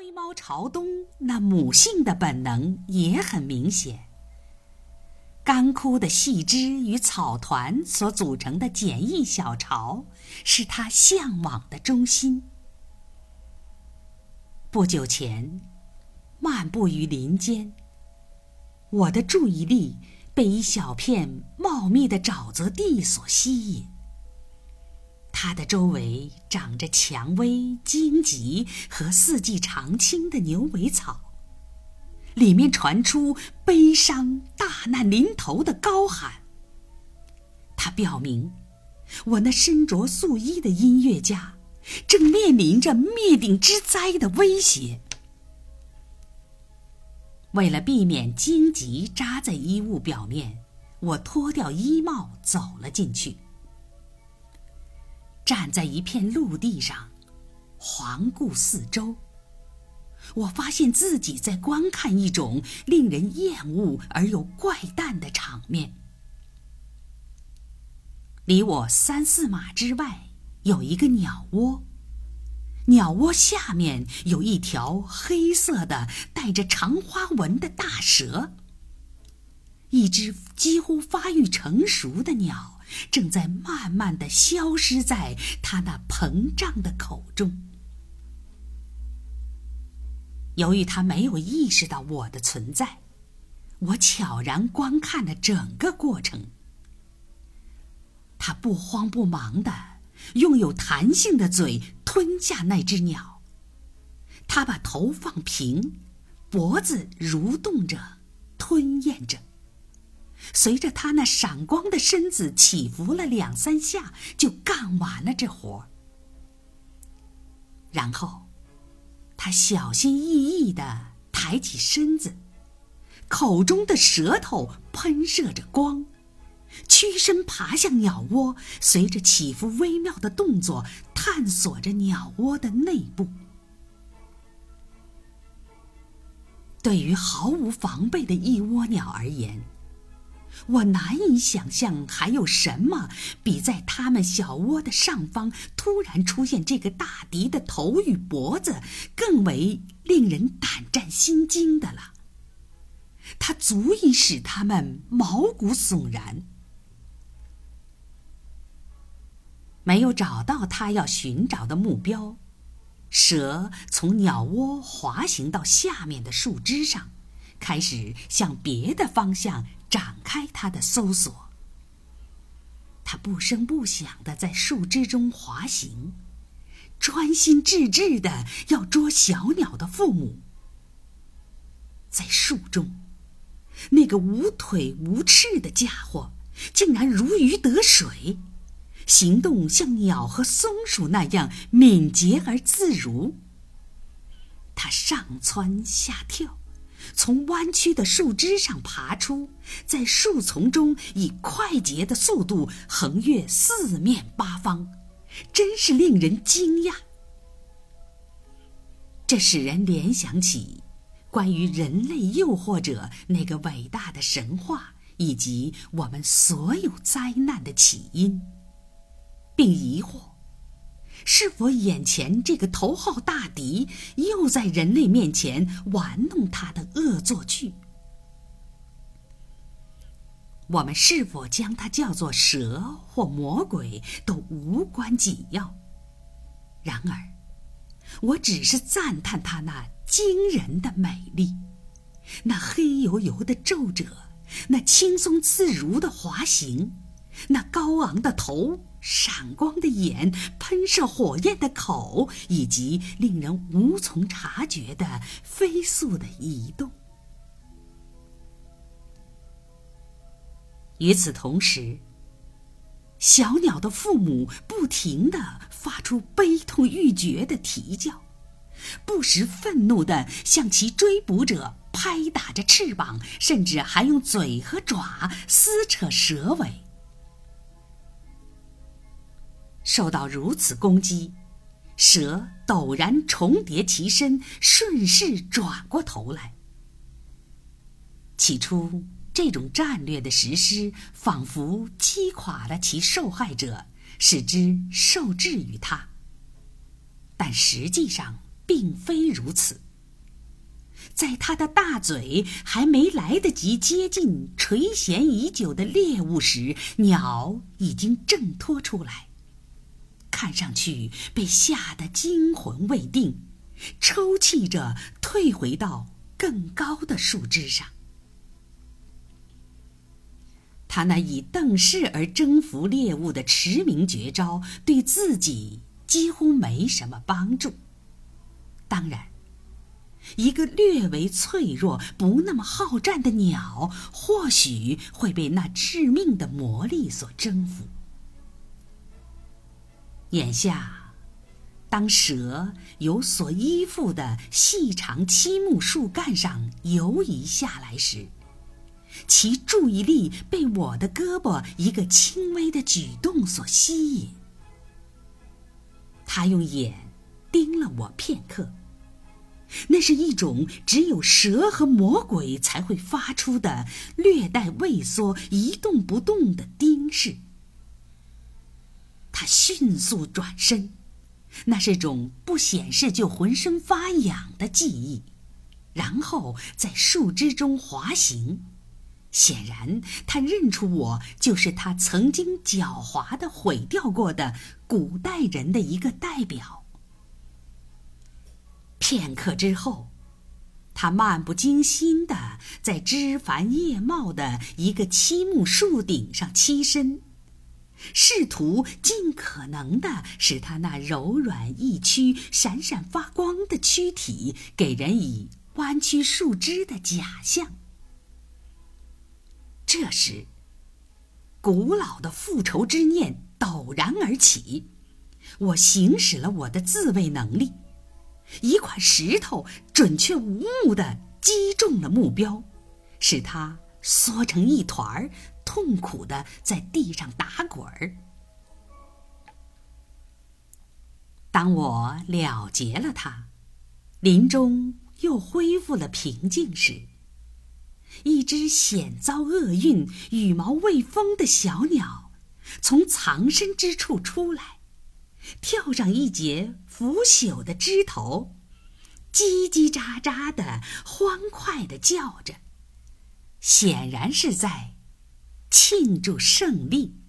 灰猫朝东，那母性的本能也很明显。干枯的细枝与草团所组成的简易小巢，是它向往的中心。不久前，漫步于林间，我的注意力被一小片茂密的沼泽地所吸引。它的周围长着蔷薇、荆棘和四季常青的牛尾草，里面传出悲伤、大难临头的高喊。它表明，我那身着素衣的音乐家正面临着灭顶之灾的威胁。为了避免荆棘扎在衣物表面，我脱掉衣帽走了进去。站在一片陆地上，环顾四周，我发现自己在观看一种令人厌恶而又怪诞的场面。离我三四码之外有一个鸟窝，鸟窝下面有一条黑色的带着长花纹的大蛇。一只几乎发育成熟的鸟。正在慢慢的消失在他那膨胀的口中。由于他没有意识到我的存在，我悄然观看了整个过程。他不慌不忙的用有弹性的嘴吞下那只鸟。他把头放平，脖子蠕动着，吞咽着。随着他那闪光的身子起伏了两三下，就干完了这活儿然后，他小心翼翼地抬起身子，口中的舌头喷射着光，屈身爬向鸟窝，随着起伏微妙的动作探索着鸟窝的内部。对于毫无防备的一窝鸟而言，我难以想象还有什么比在他们小窝的上方突然出现这个大敌的头与脖子更为令人胆战心惊的了。它足以使他们毛骨悚然。没有找到他要寻找的目标，蛇从鸟窝滑行到下面的树枝上，开始向别的方向。展开他的搜索。他不声不响的在树枝中滑行，专心致志的要捉小鸟的父母。在树中，那个无腿无翅的家伙竟然如鱼得水，行动像鸟和松鼠那样敏捷而自如。他上蹿下跳。从弯曲的树枝上爬出，在树丛中以快捷的速度横越四面八方，真是令人惊讶。这使人联想起关于人类诱惑者那个伟大的神话，以及我们所有灾难的起因，并疑惑。是否眼前这个头号大敌又在人类面前玩弄他的恶作剧？我们是否将它叫做蛇或魔鬼都无关紧要。然而，我只是赞叹它那惊人的美丽，那黑油油的皱褶，那轻松自如的滑行，那高昂的头。闪光的眼，喷射火焰的口，以及令人无从察觉的飞速的移动。与此同时，小鸟的父母不停的发出悲痛欲绝的啼叫，不时愤怒的向其追捕者拍打着翅膀，甚至还用嘴和爪撕扯蛇尾。受到如此攻击，蛇陡然重叠其身，顺势转过头来。起初，这种战略的实施仿佛击垮了其受害者，使之受制于他。但实际上并非如此。在他的大嘴还没来得及接近垂涎已久的猎物时，鸟已经挣脱出来，看上去被吓得惊魂未定，抽泣着退回到更高的树枝上。他那以瞪视而征服猎物的驰名绝招，对自己几乎没什么帮助。当然。一个略为脆弱、不那么好战的鸟，或许会被那致命的魔力所征服。眼下，当蛇由所依附的细长漆木树干上游移下来时，其注意力被我的胳膊一个轻微的举动所吸引。他用眼盯了我片刻。那是一种只有蛇和魔鬼才会发出的略带畏缩、一动不动的盯视。他迅速转身，那是种不显示就浑身发痒的记忆，然后在树枝中滑行。显然，他认出我就是他曾经狡猾的毁掉过的古代人的一个代表。片刻之后，他漫不经心地在枝繁叶茂的一个漆木树顶上栖身，试图尽可能地使他那柔软易屈、闪闪发光的躯体给人以弯曲树枝的假象。这时，古老的复仇之念陡然而起，我行使了我的自卫能力。一块石头准确无误地击中了目标，使他缩成一团儿，痛苦地在地上打滚儿。当我了结了他，林中又恢复了平静时，一只险遭厄运、羽毛未丰的小鸟从藏身之处出来。跳上一截腐朽的枝头，叽叽喳喳的欢快的叫着，显然是在庆祝胜利。